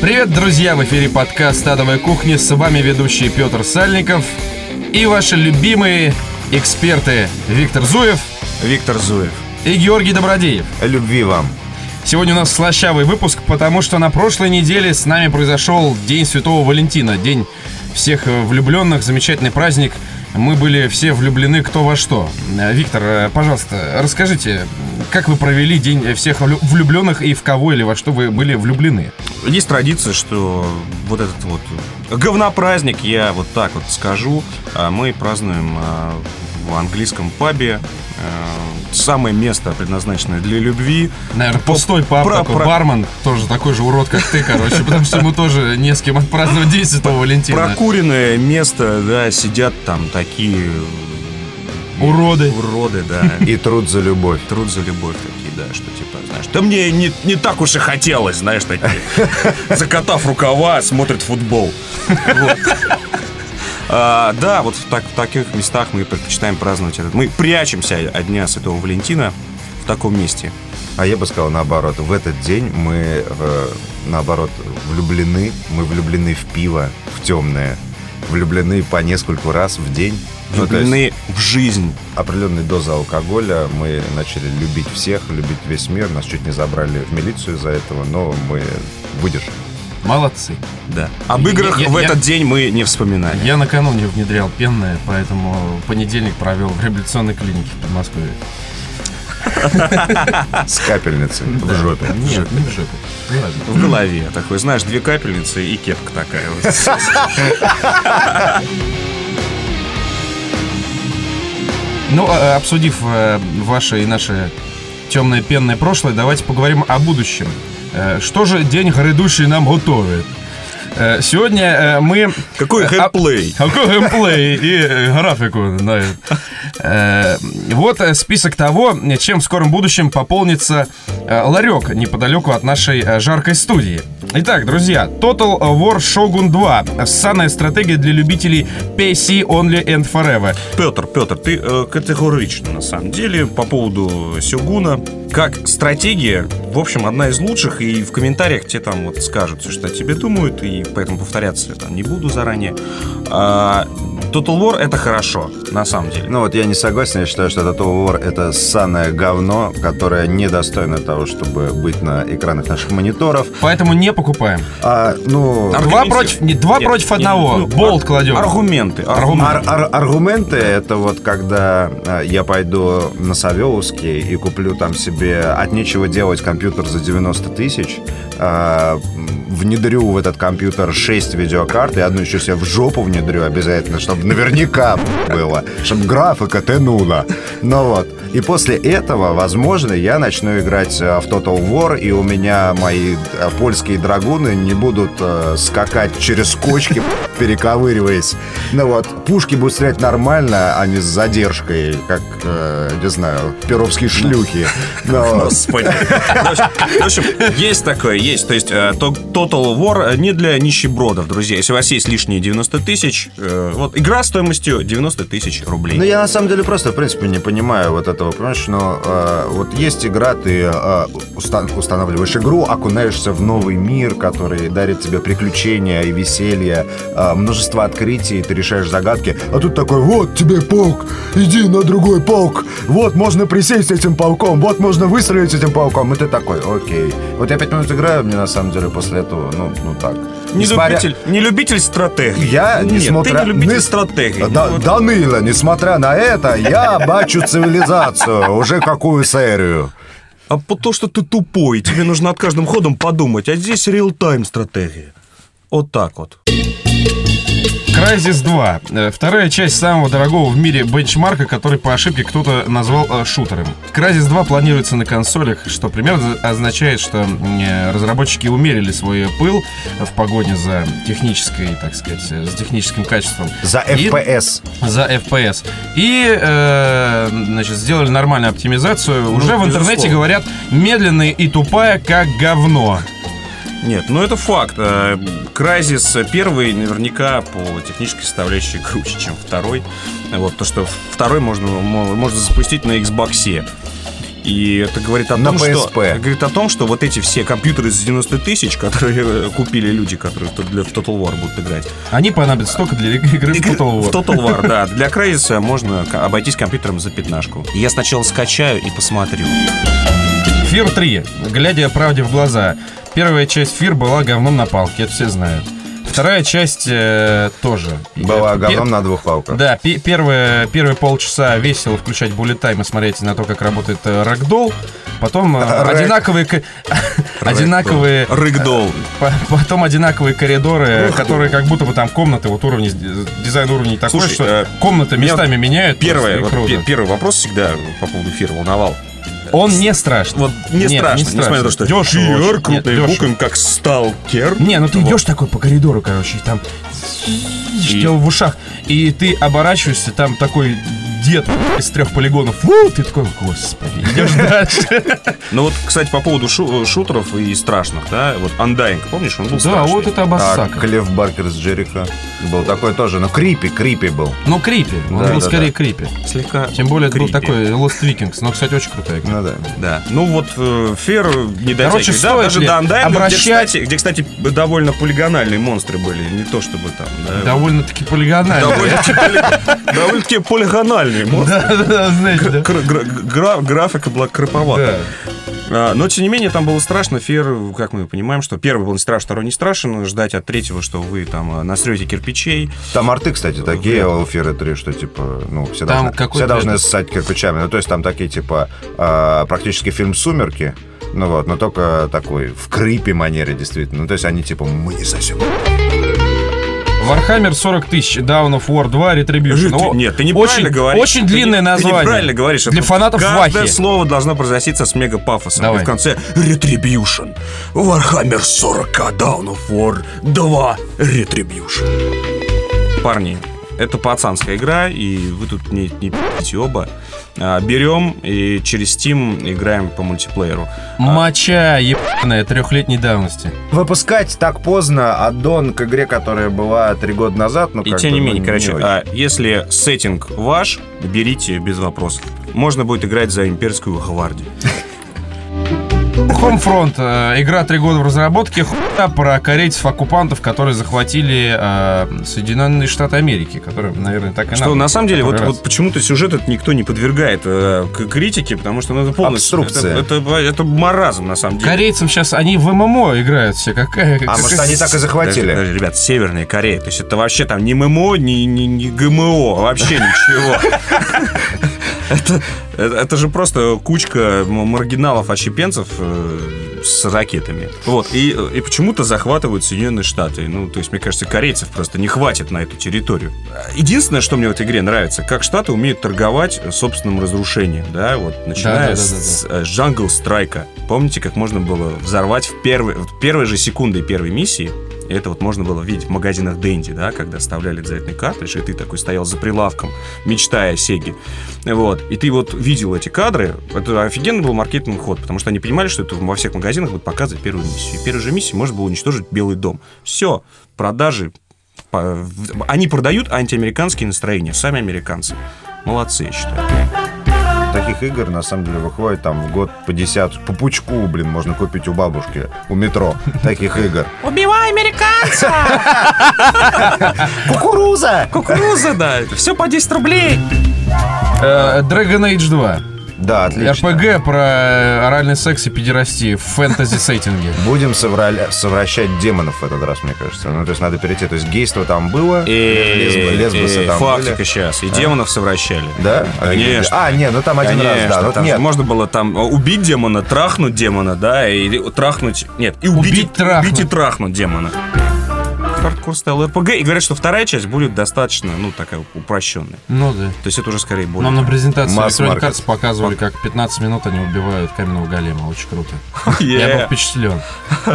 Привет, друзья! В эфире подкаст «Адовая кухня». С вами ведущий Петр Сальников и ваши любимые эксперты Виктор Зуев Виктор Зуев. и Георгий Добродеев. Любви вам. Сегодня у нас слащавый выпуск, потому что на прошлой неделе с нами произошел День Святого Валентина, День всех э, влюбленных, замечательный праздник. Мы были все влюблены кто во что. Э, Виктор, э, пожалуйста, расскажите, как вы провели День всех влю- влюбленных и в кого или во что вы были влюблены? Есть традиция, что вот этот вот говнопраздник, я вот так вот скажу, а, мы празднуем а, в английском пабе. А, Самое место, предназначенное для любви. Наверное, пустой пап, про- такой про- бармен, тоже такой же урод, как ты, короче, потому что ему тоже не с кем отпраздновать День Святого Валентина. Прокуренное место, да, сидят там такие... Уроды. Уроды, да. И труд за любовь. Труд за любовь такие, да, что типа, знаешь, да мне не, не так уж и хотелось, знаешь, такие. Закатав рукава, смотрит футбол. Вот. А, да, вот в, так- в таких местах мы предпочитаем праздновать этот. Мы прячемся от Дня Святого Валентина в таком месте. А я бы сказал наоборот. В этот день мы, э, наоборот, влюблены. Мы влюблены в пиво, в темное. Влюблены по нескольку раз в день. Ну, Влюблены в жизнь. определенной дозы алкоголя. Мы начали любить всех, любить весь мир. Нас чуть не забрали в милицию из-за этого, но мы выдержали. Молодцы. Да. Об играх Я- в я- этот день мы не вспоминали. Я накануне внедрял пенное, поэтому понедельник провел в реабилитационной клинике в Подмосковье. С капельницей в жопе. Нет, не в жопе. Важно. В голове такой, знаешь, две капельницы и кепка такая. вот. Ну, а, обсудив э, ваше и наше темное пенное прошлое, давайте поговорим о будущем. Э, Что же день грядущий нам готовит? Э, Сегодня э, мы... Какой э, геймплей? а- Какой геймплей и графику. да. Вот список того, чем в скором будущем пополнится ларек неподалеку от нашей жаркой студии. Итак, друзья, Total War Shogun 2. Ссаная стратегия для любителей PC Only and Forever. Петр, Петр, ты э, категорично на самом деле по поводу Сёгуна. Как стратегия, в общем, одна из лучших, и в комментариях тебе там вот скажут, что о тебе думают, и поэтому повторяться я там не буду заранее. А, Total War это хорошо, на самом деле. Ну вот я не согласен, я считаю, что этот War это ссаное говно, которое недостойно того, чтобы быть на экранах наших мониторов. Поэтому не покупаем. А, ну, Аргументы- Два против- не, два против одного. Болт ар- кладем. Аргументы. Аргументы. ар- ар- аргументы это вот когда а, я пойду на Савеловский и куплю там себе от нечего делать компьютер за 90 тысяч, а, внедрю в этот компьютер 6 видеокарт и одну еще себе в жопу внедрю обязательно, чтобы наверняка было, чтобы графика тянула. Ну вот. И после этого, возможно, я начну играть э, в Total War, и у меня мои э, польские драгуны не будут э, скакать через кочки, перековыриваясь. Ну вот, пушки будут стрелять нормально, а не с задержкой, как, не знаю, перовские шлюхи. Но- Господи. Общем- в общем, есть такое, есть. То есть то- Total War не для нищебродов, друзья. Если у вас есть лишние 90 тысяч, э, вот игра стоимостью 90 тысяч рублей. Ну, я на самом деле просто, в принципе, не понимаю вот этого, понимаешь, но э, вот есть игра, ты э, уста- устанавливаешь игру, окунаешься в новый мир, который дарит тебе приключения и веселье, э, множество открытий, ты решаешь загадки, а тут такой, вот тебе паук, иди на другой паук, вот можно присесть этим пауком, вот можно выстрелить этим пауком, и ты такой, окей. Вот я пять минут играю, мне на самом деле после этого, ну, ну так. не, Несмотря- любитель, не любитель стратегии. Я, Нет, несмотря... ты не любитель Нес- стратегии. Да, Вот. Данила, несмотря на это, я бачу цивилизацию. Уже какую серию? А по то, что ты тупой, тебе нужно от каждым ходом подумать, а здесь реал-тайм стратегия. Вот так вот. Crysis 2. Э, Вторая часть самого дорогого в мире бенчмарка, который по ошибке кто-то назвал э, шутером. Crysis 2 планируется на консолях, что примерно означает, что э, разработчики умерили свой пыл в погоне за технической, так сказать, э, за техническим качеством. За И- FPS. за FPS. И, э, значит, сделали нормальную оптимизацию. Уже в интернете говорят медленная и тупая, как говно. Нет, ну это факт. Э, Crysis первый наверняка по технической составляющей круче, чем второй. Вот, то, что второй можно, мо- можно запустить на Xbox. И это говорит о На том, что говорит о том, что вот эти все компьютеры за 90 тысяч, которые э, купили люди, которые в для- в Total War будут играть. Они понадобятся только для игры в Total В War. Total War, да. Для Crysis можно обойтись компьютером за пятнашку. Я сначала скачаю и посмотрю. Фир 3. Глядя правде в глаза. Первая часть Фир была говном на палке, это все знают. Вторая часть э, тоже. Была говном на двух палках. Да, пе- первые, первые полчаса весело включать буллет тайм и смотреть на то, как работает э. Потом э, Рэк. одинаковые, ко- одинаковые, Рыгдол. по- потом одинаковые коридоры, которые как будто бы там комнаты, вот уровни, дизайн уровней такой, Слушай, что э, комнаты меня местами меняют. Первое, вот круто. пе- первый вопрос всегда по поводу эфира волновал. Он не страшный. Вот не Нет, страшно, несмотря на то, что. Нет, крупными дешево. буквами, как сталкер. Не, ну ты Вот. идешь такой по коридору, короче, и там И- и... в ушах, и ты оборачиваешься, там такой дед из трех полигонов, Фу, ты такой, господи, идешь дальше. Ну вот, кстати, по поводу шу- шутеров и страшных, да, вот Undying, помнишь, он был Да, страшный. вот это А обоссака. Клев Баркер с Джериха был такой тоже, но крипи, крипи был. Ну, крипи, он Да, был да, скорее да. крипи. Слегка Тем более это был такой Lost Vikings, но, кстати, очень крутая игра. Ну да. Да, ну вот э, Фер не Короче, дотягивает, да, стоит даже ли до Undying, обращать- где, кстати, где, кстати, довольно полигональные монстры были, не то чтобы там, да. Довольно-таки полигонально. Довольно-таки поли- довольно-таки полигональные монстры. Да, да, да, знаете, да. Гра- гра- гра- Графика была кроповата. А, Но, тем не менее, там было страшно. Фер, как мы понимаем, что первый был не страшен, второй не страшен. Ждать от третьего, что вы там а, насрете кирпичей. Там арты, кстати, такие у Фира 3, что типа, ну, все, Там должны, все должны ссать кирпичами. Ну, то есть там такие, типа, а, практически фильм «Сумерки», ну вот, но только такой в крипе манере, действительно. Ну, то есть они, типа, мы не сосем. Warhammer 40 тысяч, Down of War 2, Retribution. Ты- О, Нет, ты неправильно очень, говоришь. Очень Ты длинное Ты название. неправильно говоришь. Для Это фанатов Каждое Вахи. слово должно произноситься с мега-пафосом. Давай. И в конце Retribution. Warhammer 40, Down of War 2, Retribution. Парни, это пацанская игра, и вы тут не, не пи***те оба. А, Берем и через Steam играем по мультиплееру. Моча ебаная трехлетней давности. Выпускать так поздно аддон к игре, которая была три года назад, ну, И тем не ну, менее, короче, очень. а, если сеттинг ваш, берите без вопросов. Можно будет играть за имперскую гвардию. Homefront. э, игра три года в разработке. Хуйня про корейцев-оккупантов, которые захватили э, Соединенные Штаты Америки. Которые, наверное, так и Что надо. на самом деле, вот, раз. вот почему-то сюжет этот никто не подвергает э, к критике, потому что ну, это полностью... Обструкция. Это, это, это маразм, на самом деле. Корейцам сейчас они в ММО играют все. Какая, А какая- может, они так и захватили? Даже, даже, ребят, Северная Корея. То есть это вообще там не ММО, не, не, не ГМО, вообще ничего. Это, это, это же просто кучка маргиналов, отщепенцев э, с ракетами. Вот, и, и почему-то захватывают Соединенные Штаты. Ну, то есть, мне кажется, корейцев просто не хватит на эту территорию. Единственное, что мне в этой игре нравится, как Штаты умеют торговать собственным разрушением, да, вот, начиная Да-да-да-да-да. с э, Jungle Strike. Помните, как можно было взорвать в первой, в первой же секунды первой миссии и это вот можно было видеть в магазинах Дэнди, да, когда оставляли обязательный картридж, и ты такой стоял за прилавком, мечтая о Сеге. Вот. И ты вот видел эти кадры. Это офигенный был маркетинговый ход, потому что они понимали, что это во всех магазинах будет показывать первую миссию. И первой же миссии можно было уничтожить Белый дом. Все, продажи. Они продают антиамериканские настроения, сами американцы. Молодцы, я считаю. Таких игр, на самом деле, выходит там в год по десятку. По пучку, блин, можно купить у бабушки, у метро. Таких игр. Убивай американца! Кукуруза! Кукуруза, да. Все по 10 рублей. Э, Dragon Age 2. Да, отлично. РПГ про оральный секс и педерастию в фэнтези-сеттинге. Будем совра- совращать демонов в этот раз, мне кажется. Ну, то есть надо перейти. То есть гейство там было, лесбосы там фактика были. сейчас. И демонов совращали. Да? Конечно. А, нет, ну там один раз, да. Ну, там нет, можно было там убить демона, трахнуть демона, да, и трахнуть... Нет, и убить, Убить, и- трахнуть. убить и трахнуть демона. Хардкор стайл РПГ. И говорят, что вторая часть будет достаточно, ну, такая упрощенная. Ну да. То есть это уже скорее более... Нам на презентации Electronic. Arts показывали, как 15 минут они убивают каменного голема. Очень круто. Yeah. Я был впечатлен.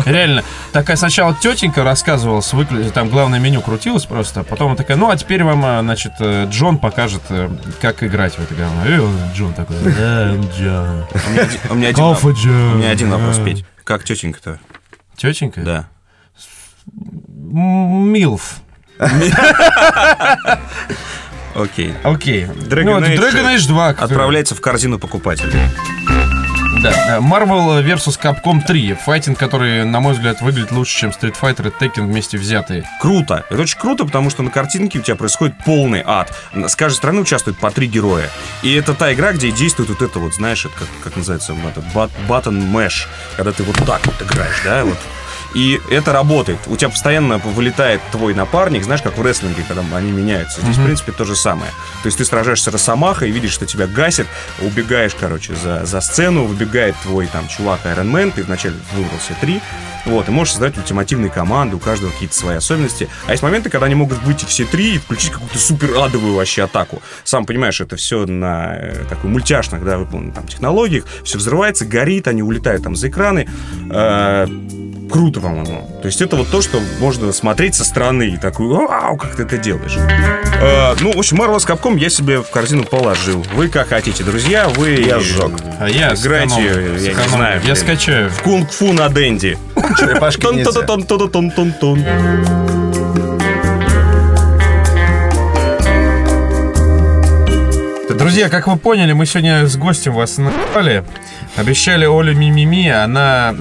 Реально, такая сначала тетенька рассказывала, с выкли- там главное меню крутилось просто, а потом она такая, ну а теперь вам, а, значит, э, Джон покажет, э, как играть в это говно. И он, Джон такой, да, Джон. У меня один- вопрос. Петь. Как тетенька-то? Тетенька? Да. Милф. Окей. Окей. Dragon Ну, Age Dragon Age 2. как- Отправляется в корзину покупателей. Да. Marvel vs. Capcom 3. Файтинг, который, на мой взгляд, выглядит лучше, чем Street Fighter и Tekken вместе взятые. Круто. Это очень круто, потому что на картинке у тебя происходит полный ад. С каждой стороны участвуют по три героя. И это та игра, где действует вот это вот, знаешь, это как, как называется, вот этот бат- button mesh, когда ты вот так вот играешь, да, вот. И это работает. У тебя постоянно вылетает твой напарник, знаешь, как в рестлинге, когда они меняются. Здесь, в принципе, то же самое. То есть ты сражаешься Росомахой видишь, что тебя гасит, убегаешь, короче, за, за сцену, выбегает твой там чувак Iron Man, ты вначале выбрал все три, вот, и можешь создать ультимативные команды, у каждого какие-то свои особенности. А есть моменты, когда они могут выйти все три и включить какую-то супер адовую вообще атаку. Сам понимаешь, это все на э, такой мультяшных, да, выполненных там технологиях, все взрывается, горит, они улетают там за экраны. Э, круто, по-моему. То есть это вот то, что можно смотреть со стороны и такой, вау, как ты это делаешь. Э, ну, в общем, Marvel с Capcom я себе в корзину положил. Вы как хотите, друзья, вы... Я сжег. А я Играйте, сэкономлю, я не сэкономлю. знаю, Я блин. скачаю. В кунг-фу на Дэнди. Черепашки Друзья, как вы поняли, мы сегодня с гостем вас назвали. Обещали Олю Мимими, она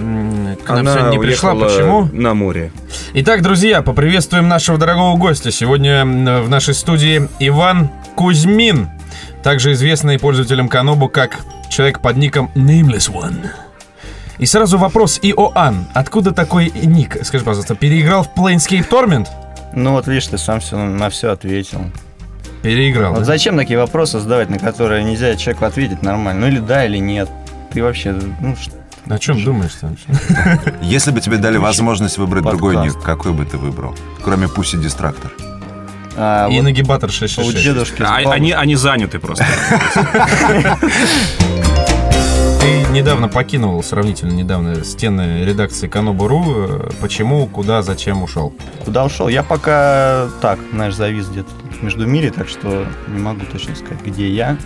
к нам сегодня не пришла. Почему? На море. Итак, друзья, поприветствуем нашего дорогого гостя. Сегодня в нашей студии Иван Кузьмин, также известный пользователям Канобу как человек под ником Nameless One. И сразу вопрос Иоанн. Откуда такой ник? Скажи, пожалуйста, переиграл в Planescape Torment? Ну вот видишь, ты сам все, на все ответил. Переиграл. Вот да? зачем такие вопросы задавать, на которые нельзя человеку ответить нормально? Ну или да, или нет. Ты вообще, ну что? О чем думаешь там? Если бы тебе дали возможность выбрать другой ник, какой бы ты выбрал? Кроме Пуси Дистрактор. А, И вот нагибатор у 666. дедушки с А- они заняты просто. Недавно покинул, сравнительно недавно, стены редакции Канобу.ру. Э, Почему, куда, зачем ушел? Куда ушел? Я пока так, знаешь, завис где-то в междумире, так что не могу точно сказать, где я.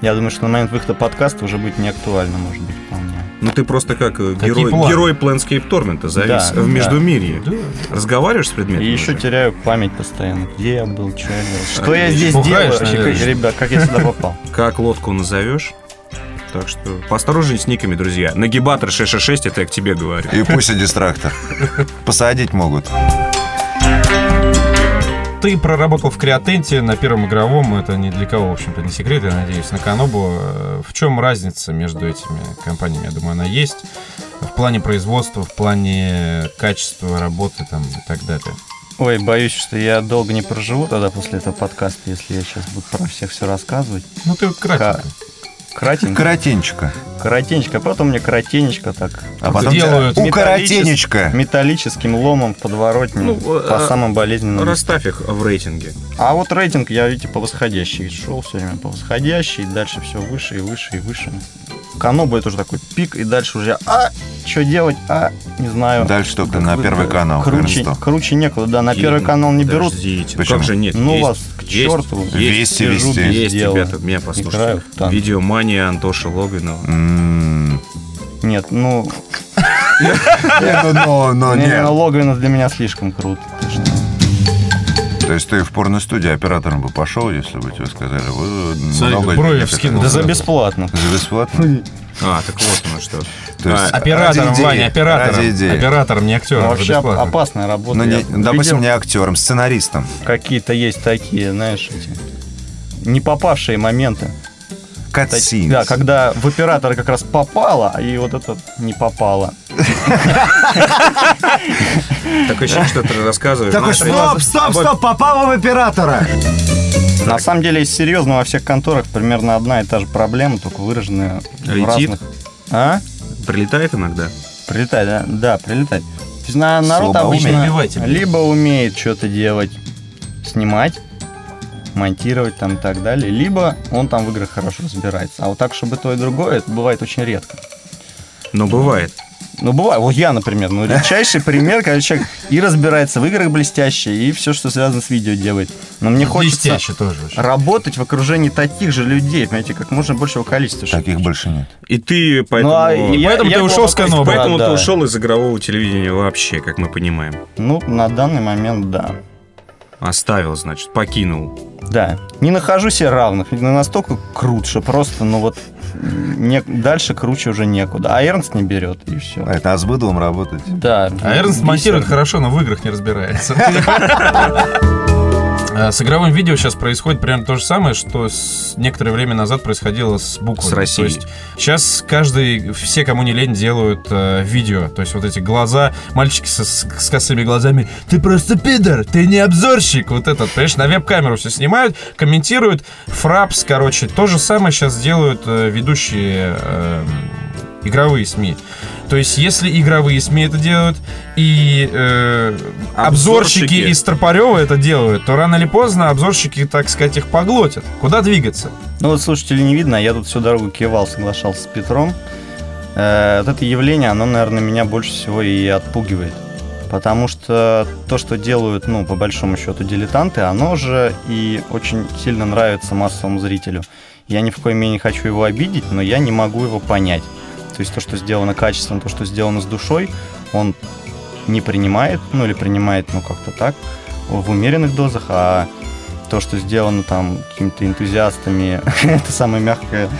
Я думаю, что на момент выхода подкаста уже будет не актуально, может быть, вполне. Ну ты просто как э, Какие герой, планы? герой Planescape Torment завис Да, в. Междумирье. Да. Разговариваешь с предметом? И еще уже? теряю память постоянно. Где я был, что я делал? Что я Отлично. здесь делаю? Наверное. ребят, как я сюда попал? Как лодку назовешь? Так что поосторожней с никами, друзья. Нагибатор 666, это я к тебе говорю. И Пуси Дистрактор. Посадить могут. Ты проработал в Креатенте на первом игровом, это ни для кого, в общем-то, не секрет, я надеюсь, на Канобу. Э, В чем разница между этими компаниями? Я думаю, она есть. В плане производства, в плане качества работы там и так далее. Ой, боюсь, что я долго не проживу тогда после этого подкаста, если я сейчас буду про всех все рассказывать. Ну, ты кратенько. Кратенько. Коротенечко. Коротенечко, а потом мне коротенечко так А потом делают у коротенечко. металлическим ломом в подворотне Ну, по а- самым болезненным. Расставь их в рейтинге. А вот рейтинг я, видите, по восходящей шел все время по восходящей, дальше все выше и выше и выше. Канобу это уже такой пик, и дальше уже, а, что делать, а, не знаю. Дальше только на Первый канал. Круче, круче некуда, да, на первый канал не берут. Подождите, ну Почему? как же нет? Ну есть, вас к есть, черту. Есть, Вести вести. есть, ребята, меня послушайте. Видеомания Антоша Логвинова. М. Нет, ну, Не, ну, ну, не, нет. ну, Логвинов для меня слишком круто. То есть ты в порностудии оператором бы пошел, если бы тебе сказали, вы Смотри, много брови вскинул. Да за бесплатно. За бесплатно? А, так вот оно что. То есть А, Оператором, идеи, Ваня, оператором. Оператором, не актером. Ну, вообще бесплатно. опасная работа. Ну, не, допустим, видел, не актером, сценаристом. Какие-то есть такие, знаешь, эти не попавшие моменты. Так- Катсин. Да, когда в оператора как раз попало, и вот это не попало. Такое ощущение, что ты рассказываешь. Такой, стоп, стоп, стоп, попало в оператора. На самом деле, серьезно, во всех конторах примерно одна и та же проблема, только выраженная в разных... А? Прилетает иногда. Прилетает, да? Да, прилетает. То есть на- народ обычно либо умеет что-то делать, снимать, монтировать там и так далее, либо он там в играх хорошо разбирается. А вот так, чтобы то и другое, это бывает очень редко. Но бывает. Ну, бывает. Вот я, например, ну, редчайший пример, когда человек и разбирается в играх блестяще, и все, что связано с видео делает. Но мне хочется Блестяще тоже. очень. работать в окружении таких же людей, понимаете, как можно большего количества. чтобы- Таких больше нет. И ты поэтому... Ну, а я- поэтому я ты ушел с гость, Поэтому да, ты да. ушел из игрового телевидения вообще, как мы понимаем. Ну, на данный момент, да. Оставил, значит, покинул. Да. Не нахожу себе равных. Не настолько крут, что просто, ну вот, не, дальше круче уже некуда. А Эрнст не берет, и все. Это а с быдлом работать. Да. А Эрнст монтирует хорошо, но в играх не разбирается. А, С игровым видео сейчас происходит прям то же самое, что с некоторое время назад происходило с буквами. С Россией. То есть сейчас каждый, все, кому не лень, делают э, видео. То есть вот эти глаза, мальчики со- с, с косыми глазами. Ты просто пидор, ты не обзорщик. Вот этот, понимаешь, на веб-камеру все снимают, комментируют. Фрапс, короче, то же самое сейчас делают э, ведущие э, игровые СМИ. То есть, если игровые СМИ это делают, и э, обзорщики Обзорщики. из Тропарева это делают, то рано или поздно обзорщики, так сказать, их поглотят. Куда двигаться? Ну вот слушателей не видно, а я тут всю дорогу кивал, соглашался с Петром. Э, вот это явление, оно, наверное, меня больше всего и отпугивает. Потому что то, что делают, ну, по большому счету, дилетанты, оно же и очень сильно нравится массовому зрителю. Я ни в коей мере не хочу его обидеть, но я не могу его понять. То есть то, что сделано качественно, то, что сделано с душой, он не принимает, ну или принимает, ну как-то так, в умеренных дозах, а то, что сделано там какими-то энтузиастами, это самое мягкое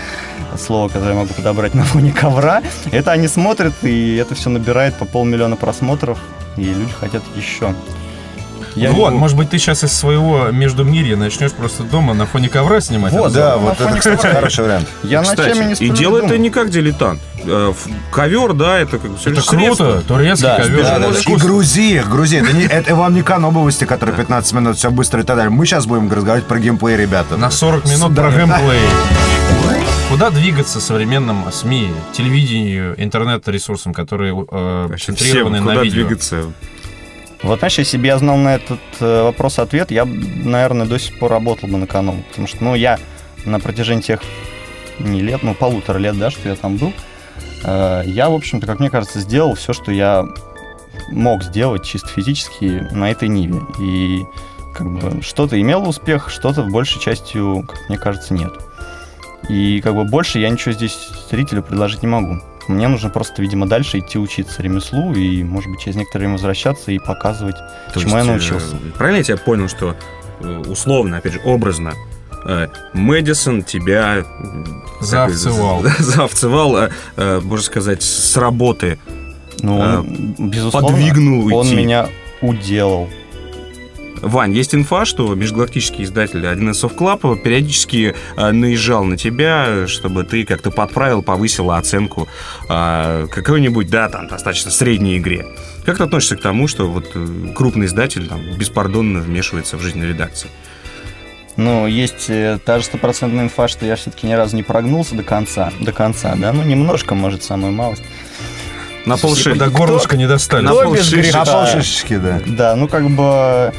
слово, которое я могу подобрать на фоне ковра, это они смотрят, и это все набирает по полмиллиона просмотров, и люди хотят еще. Я вот, не- может быть, ты сейчас из своего междумирья начнешь просто дома на фоне ковра снимать. Вот? Да, на вот это, кстати, хороший вариант. я Кстати, не и думаю. это не как дилетант. Э, Ковер, да, это как всё Это круто, турецкий Да, ковер. Да, да, да. И Искусство. грузи их, грузи. Это, не, это вам не новости, которые 15 минут, все быстро и так далее. Мы сейчас будем разговаривать про геймплей, ребята. На 40 минут про геймплей. Куда двигаться современным СМИ, телевидению, интернет-ресурсам, которые э, Вообще, центрированы всем на куда видео? двигаться? Вот, знаешь, если бы я знал на этот э, вопрос-ответ, я, б, наверное, до сих пор работал бы на канал. Потому что, ну, я на протяжении тех не лет, ну, полутора лет, да, что я там был, э, я, в общем-то, как мне кажется, сделал все, что я мог сделать чисто физически на этой ниве. И как бы что-то имело успех, что-то в большей частью, как мне кажется, нет. И как бы больше я ничего здесь зрителю предложить не могу. Мне нужно просто, видимо, дальше идти учиться ремеслу и, может быть, через некоторое время возвращаться и показывать, То чему я есть, э, научился. Правильно я тебя понял, что э, условно, опять же, образно, э, Мэдисон тебя э, э, можно сказать, с работы. Ну, он, безусловно, подвигнул он уйти. меня уделал. Вань, есть инфа, что межгалактический издатель 1С Soft Club периодически э, наезжал на тебя, чтобы ты как-то подправил, повысила оценку э, какой-нибудь, да, там, достаточно средней игре. Как ты относишься к тому, что вот э, крупный издатель там беспардонно вмешивается в жизнь редакции? Ну, есть та же стопроцентная инфа, что я все-таки ни разу не прогнулся до конца. До конца, да? Ну, немножко, может, самую малость. На полши... До горлышка не достали. На полшишечки, да. Да, ну, как бы,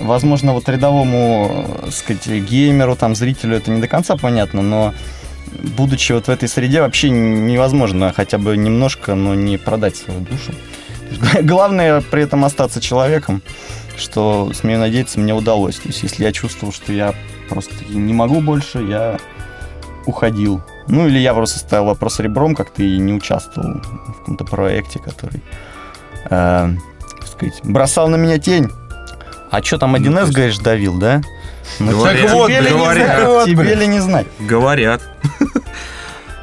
возможно, вот рядовому, э, сказать, геймеру, там, зрителю это не до конца понятно, но будучи вот в этой среде, вообще невозможно хотя бы немножко, но не продать свою душу. Главное при этом остаться человеком, что, смею надеяться, мне удалось. То есть, если я чувствовал, что я просто не могу больше, я уходил. Ну, или я просто ставил вопрос ребром, как-то и не участвовал в каком-то проекте, который, э, так сказать, бросал на меня тень. А что там 1С, говоришь, давил, да? Ну, Говорят, тебе вот, ли не говорят. знать, тебе ли не знать? Говорят.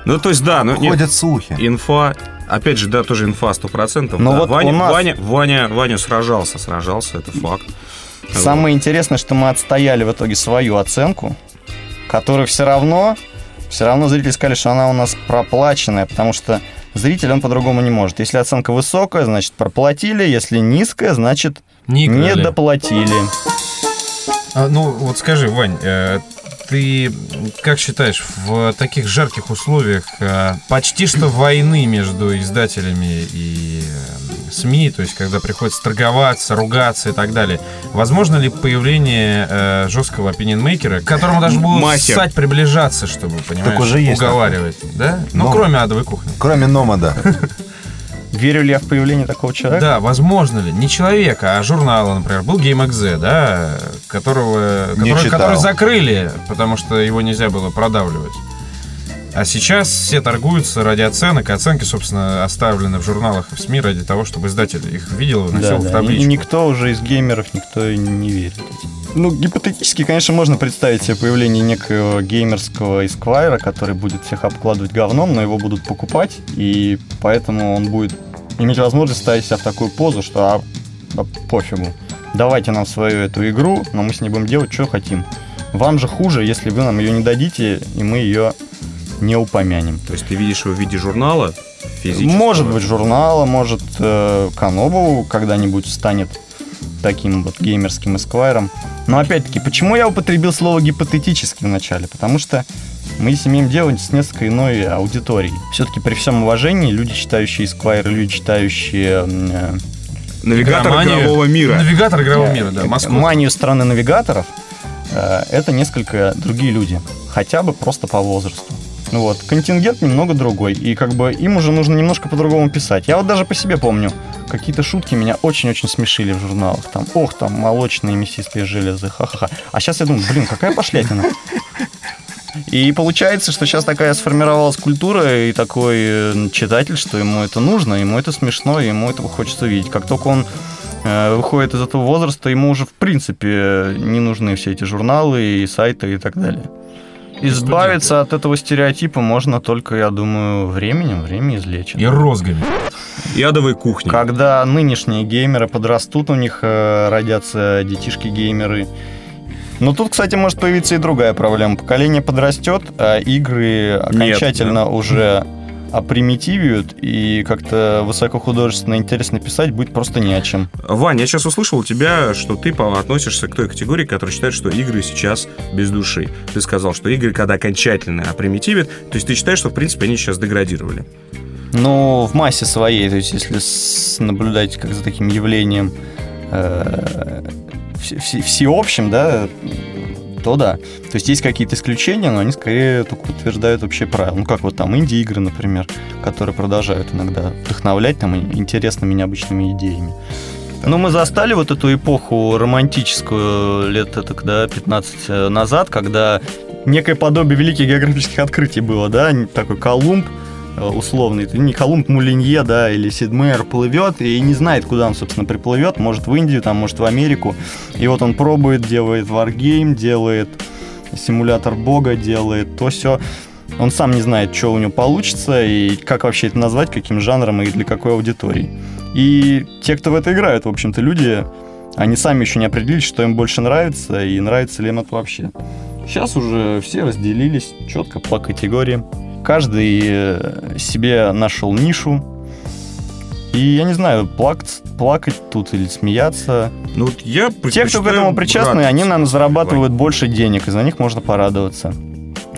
Ну, то есть, да, ну, нет, Ходят слухи. инфа, опять же, да, тоже инфа 100%. Ну да. вот Ваня, нас- Ваня, Ваня, Ваня сражался, сражался, это факт. Самое интересное, что мы отстояли в итоге свою оценку, которую все равно, все равно зрители сказали, что она у нас проплаченная, потому что зритель, он по-другому не может. Если оценка высокая, значит проплатили, если низкая, значит Не не играли. доплатили. А, ну, вот скажи, Вань, э, ты как считаешь, в таких жарких условиях э, почти что войны между издателями и э, СМИ, то есть когда приходится торговаться, ругаться и так далее, возможно ли появление э, жесткого опинион-мейкера, к которому даже будут Мастер. ссать приближаться, чтобы, понимаешь, уже есть уговаривать, да? Ну, Но- кроме адовой кухни. Кроме Номада. Верю ли я в появление такого человека? Да, возможно ли, не человека, а журнала, например, был GameXZ, да, которого, который, который закрыли, потому что его нельзя было продавливать. А сейчас все торгуются ради оценок, и оценки, собственно, оставлены в журналах и в СМИ ради того, чтобы издатель их видел и Да, вносил в да. И табличку. никто уже из геймеров, никто и не верит. Ну, гипотетически, конечно, можно представить себе появление некого геймерского эсквайра, который будет всех обкладывать говном, но его будут покупать, и поэтому он будет иметь возможность ставить себя в такую позу, что а, а пофигу. Давайте нам свою эту игру, но мы с ней будем делать, что хотим. Вам же хуже, если вы нам ее не дадите, и мы ее не упомянем. То есть ты видишь его в виде журнала физического? Может быть, журнала, может, э, Канобу когда-нибудь станет таким вот геймерским эсквайром. Но опять-таки, почему я употребил слово гипотетически в начале? Потому что мы имеем дело с несколько иной аудиторией. Все-таки при всем уважении, люди, читающие эсквайр, люди, читающие э, Навигатор Игроманию. игрового мира. Навигатор игрового мира, да, э, Москва. манию страны навигаторов, э, это несколько другие люди. Хотя бы просто по возрасту. Ну Вот. Контингент немного другой. И как бы им уже нужно немножко по-другому писать. Я вот даже по себе помню, какие-то шутки меня очень-очень смешили в журналах. Там, ох, там, молочные мясистые железы, ха-ха-ха. А сейчас я думаю, блин, какая пошлятина. И получается, что сейчас такая сформировалась культура и такой э, читатель, что ему это нужно, ему это смешно, ему этого хочется видеть. Как только он э, выходит из этого возраста, ему уже в принципе э, не нужны все эти журналы и сайты и так далее. Избавиться от этого стереотипа можно только, я думаю, временем. Время излечит. И розгами. И адовой кухни. Когда нынешние геймеры подрастут, у них э, родятся детишки-геймеры. Но тут, кстати, может появиться и другая проблема. Поколение подрастет, а игры окончательно уже опримитивиют, и как-то высокохудожественно интересно писать будет просто не о чем. Вань, я сейчас услышал у тебя, что ты относишься к той категории, которая считает, что игры сейчас без души. Ты сказал, что игры, когда окончательно опримитивят, то есть ты считаешь, что, в принципе, они сейчас деградировали. Ну, в массе своей, то есть если наблюдать как за таким явлением э, вс- вс- всеобщим, да, то да. То есть есть какие-то исключения, но они скорее только подтверждают общее правило. Ну, как вот там инди-игры, например, которые продолжают иногда вдохновлять там интересными необычными идеями. Ну, мы застали вот эту эпоху романтическую лет это, да, 15 назад, когда некое подобие великих географических открытий было, да, такой Колумб, условный, это не Колумб Мулинье, да, или Сидмейер плывет и не знает, куда он, собственно, приплывет, может в Индию, там, может в Америку, и вот он пробует, делает варгейм, делает симулятор бога, делает то все. Он сам не знает, что у него получится, и как вообще это назвать, каким жанром и для какой аудитории. И те, кто в это играют, в общем-то, люди, они сами еще не определились, что им больше нравится, и нравится ли им это вообще. Сейчас уже все разделились четко по категориям. Каждый э, себе нашел нишу. И я не знаю, плакать, плакать тут или смеяться. Ну, вот я Те, кто к этому причастны, они, наверное, зарабатывают больше денег, и за них можно порадоваться.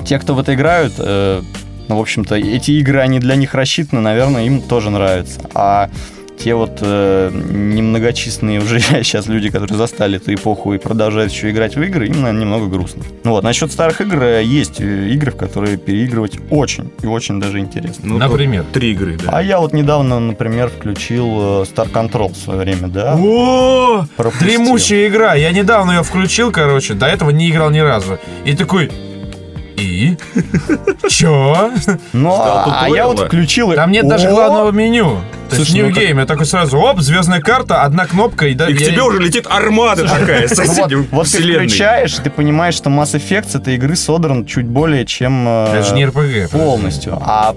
Те, кто в это играют, э, ну, в общем-то, эти игры, они для них рассчитаны, наверное, им тоже нравятся. А те вот э, немногочисленные уже сейчас люди, которые застали эту эпоху и продолжают еще играть в игры, им, наверное, немного грустно. Ну вот, насчет старых игр, э, есть э, игры, в которые переигрывать очень и очень даже интересно. Ну, Например? Три игры, да. А я вот недавно, например, включил э, Star Control в свое время, да? О, Пропустил. дремучая игра. Я недавно ее включил, короче, до этого не играл ни разу. И такой, и? Чё? Ну, а, я вот включил... и- Там нет даже главного меню. То есть New ну так- Game. Я такой сразу, оп, звездная карта, одна кнопка, и да. И к тебе уже летит армада такая, Ну вот, ты вселенной. включаешь, ты понимаешь, что Mass Effect с этой игры содран чуть более чем э, Это же не РПГ. полностью. А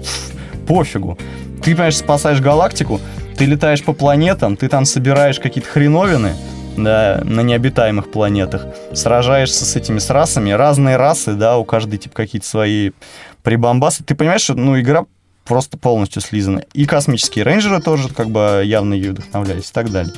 пофигу. Ты, понимаешь, спасаешь галактику, ты летаешь по планетам, ты там собираешь какие-то хреновины, да, на необитаемых планетах, сражаешься с этими с расами, разные расы, да, у каждой типа какие-то свои прибамбасы. Ты понимаешь, что, ну, игра просто полностью слизана. И космические рейнджеры тоже как бы явно ее вдохновлялись и так далее.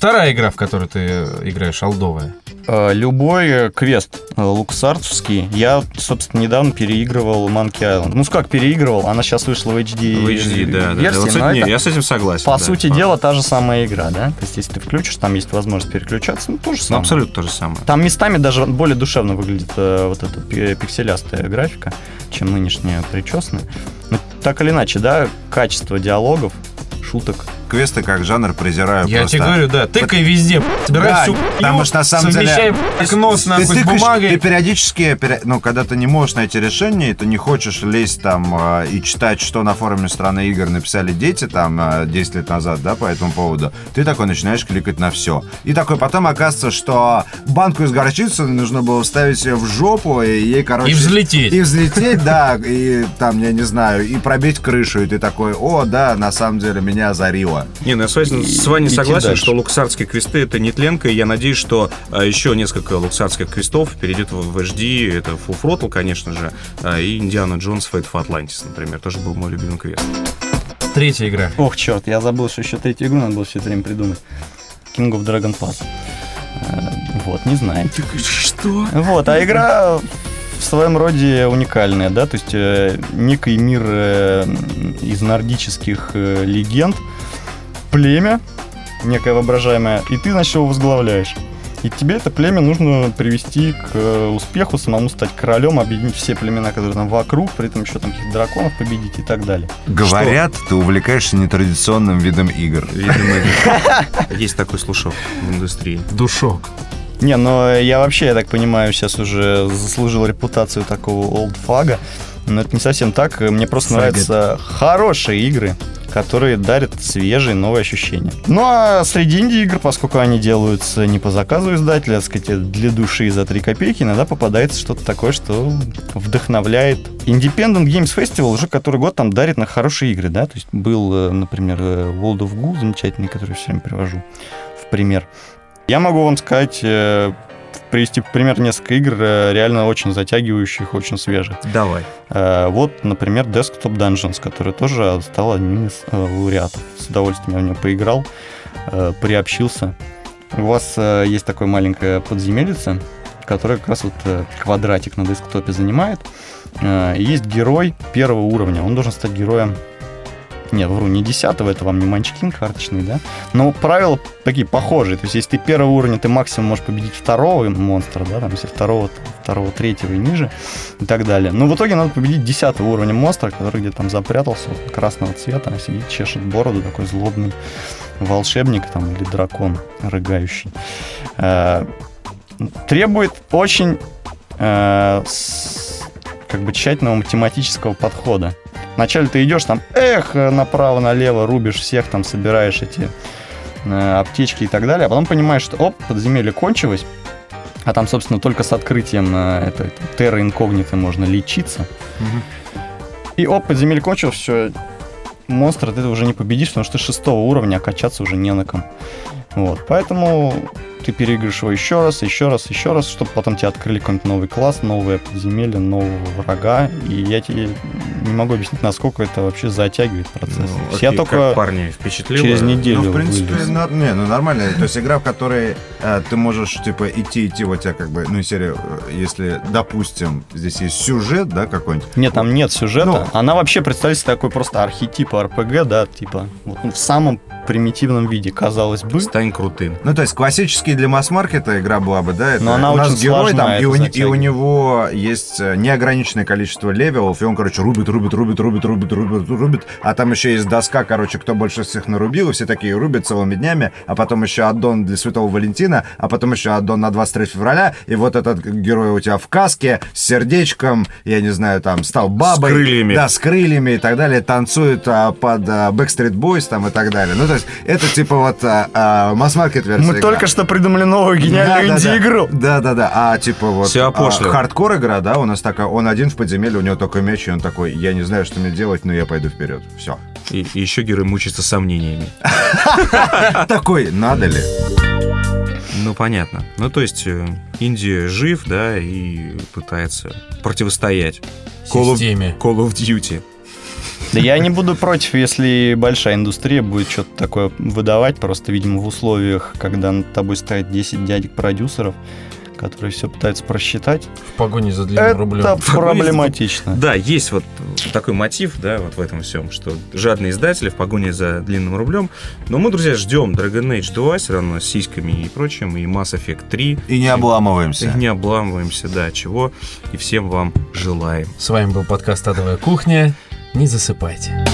Вторая игра, в которой ты играешь, алдовая. Э, Любой квест луксартовский, я, собственно, недавно переигрывал Monkey Island. Ну, как переигрывал, она сейчас вышла в HD, В HD, да, да, да. версии, Вот с этим- не, это, я с этим согласен. по да. сути По- дела, та же самая игра, да? То есть, если ты включишь, там есть возможность переключаться, ну, то же Ну, самое. абсолютно то же самое. Там местами даже более душевно выглядит э, вот эта пи- пикселястая графика, чем нынешняя причесная. Но так или иначе, да, качество диалогов, шуток. Квесты как жанр презираю Я просто. тебе говорю, да, тыкай везде, собирай Да, всю потому что на самом деле- окно с Ты нахуй с тыкаешь- бумагой. Ты периодически, ну, когда ты не можешь найти решение, ты не хочешь лезть там э, и читать, что на форуме страны игр написали дети там э, 10 лет назад, да, по этому поводу, ты такой начинаешь кликать на все. И такой потом оказывается, что банку из горчицы нужно было вставить себе в жопу, и ей, короче... И взлететь. И взлететь, да, и там, я не знаю, и пробить крышу, и ты такой, о, да, на самом деле меня озарило. Не, ну я с вами, с вами согласен, дальше. что луксарские квесты это не тленка, и я надеюсь, что а, еще несколько луксарских квестов перейдет в, в HD, это Full Throttle, конечно же, а, и Индиана Джонс Fate for Atlantis, например, тоже был мой любимый квест. Третья игра. Ох, черт, я забыл, что еще третью игру надо было все это время придумать. King of Dragon Pass. Э, Вот, не знаю. Что? Вот, а игра в своем роде уникальная, да, то есть э, некий мир э, из нордических э, легенд, племя, некое воображаемое, и ты, значит, его возглавляешь. И тебе это племя нужно привести к э, успеху, самому стать королем, объединить все племена, которые там вокруг, при этом еще там каких-то драконов победить и так далее. Говорят, ты увлекаешься нетрадиционным видом игр. Видимо, есть такой слушок в индустрии. Душок. Не, но я вообще, я так понимаю, сейчас уже заслужил репутацию такого олдфага. Но это не совсем так. Мне просто Фагgot. нравятся хорошие игры, которые дарят свежие новые ощущения. Ну а среди инди-игр, поскольку они делаются не по заказу издателя, так сказать, для души за 3 копейки, иногда попадается что-то такое, что вдохновляет. Independent Games Festival уже который год там дарит на хорошие игры, да, то есть был, э, например, э, World of Goo замечательный, который я все время привожу в пример. Я могу вам сказать, э, привести пример несколько игр, э, реально очень затягивающих, очень свежих. Давай. Э, Вот, например, Desktop Dungeons, который тоже стал одним из э, лауреатов. С удовольствием я в него поиграл, приобщился. У вас есть такое маленькое подземельице, которое как раз вот квадратик на десктопе занимает. Есть герой первого уровня. Он должен стать героем нет, вру, не десятого, это вам не манчкин карточный, да? Но правила такие похожие. То есть, если ты первого уровня, ты максимум можешь победить второго монстра, да, там, если второго, то второго, третьего и ниже, и так далее. Но в итоге надо победить десятого уровня монстра, который где-то там запрятался, вот, красного цвета, сидит, чешет бороду, такой злобный волшебник там или дракон рыгающий. Э, Требует очень э, как бы тщательного математического подхода. Вначале ты идешь там, эх, направо-налево рубишь всех, там собираешь эти э, аптечки и так далее, а потом понимаешь, что оп, подземелье кончилось, а там, собственно, только с открытием э, этой терра инкогниты можно лечиться. И оп, подземелье кончилось, все, монстра ты уже не победишь, потому что ты шестого уровня, а качаться уже не на ком. Вот, поэтому ты переиграешь его еще раз, еще раз, еще раз, чтобы потом тебе открыли какой-нибудь новый класс, новое подземелье, нового врага. И я тебе не могу объяснить, насколько это вообще затягивает процесс. Ну, есть я окей, только как парни впечатлило. через неделю Ну, в принципе, вылез. на- не, ну нормально. То есть игра, в которой э, ты можешь, типа, идти, идти, вот тебя как бы, ну, из серии, э, если, допустим, здесь есть сюжет, да, какой-нибудь, Нет, там нет сюжета. Ну. Она вообще представляет себе такой просто архетип РПГ, да, типа, вот, ну, в самом примитивном виде, казалось бы. Стань крутым. Ну, то есть классический для масс-маркета игра была бы, да? Это Но она у нас очень герой сложная, там, и у, и у него есть э, неограниченное количество левелов, и он, короче, рубит, рубит, рубит, рубит, рубит, рубит, рубит, а там еще есть доска, короче, кто больше всех нарубил, и все такие рубят целыми днями, а потом еще аддон для Святого Валентина, а потом еще аддон на 23 февраля, и вот этот герой у тебя в каске, с сердечком, я не знаю, там, стал бабой. крыльями. Да, с крыльями и так далее, танцует а, под а, Backstreet Boys там и так далее. Ну, то есть, это типа вот а, а, масс-маркет версия Мы игры. только что придумали новую гениальную Да, да, да. инди-игру. Да, да, да. А типа вот а, хардкор игра, да, у нас такая, он один в подземелье, у него только меч, и он такой, я не знаю, что мне делать, но я пойду вперед. Все. И, и еще герой мучается сомнениями. Такой, надо ли? Ну, понятно. Ну, то есть, э, Индия жив, да, и пытается противостоять Call of, Системе. Call of Duty. Да я не буду против, если большая индустрия будет что-то такое выдавать, просто, видимо, в условиях, когда над тобой стоит 10 дядек-продюсеров, которые все пытаются просчитать. В погоне за длинным рублем. Это проблематично. Да, есть вот такой мотив, да, вот в этом всем, что жадные издатели в погоне за длинным рублем. Но мы, друзья, ждем Dragon Age 2, все равно с сиськами и прочим, и Mass Effect 3. И не обламываемся. И не обламываемся, да, чего. И всем вам желаем. С вами был подкаст «Адовая кухня» не засыпайте.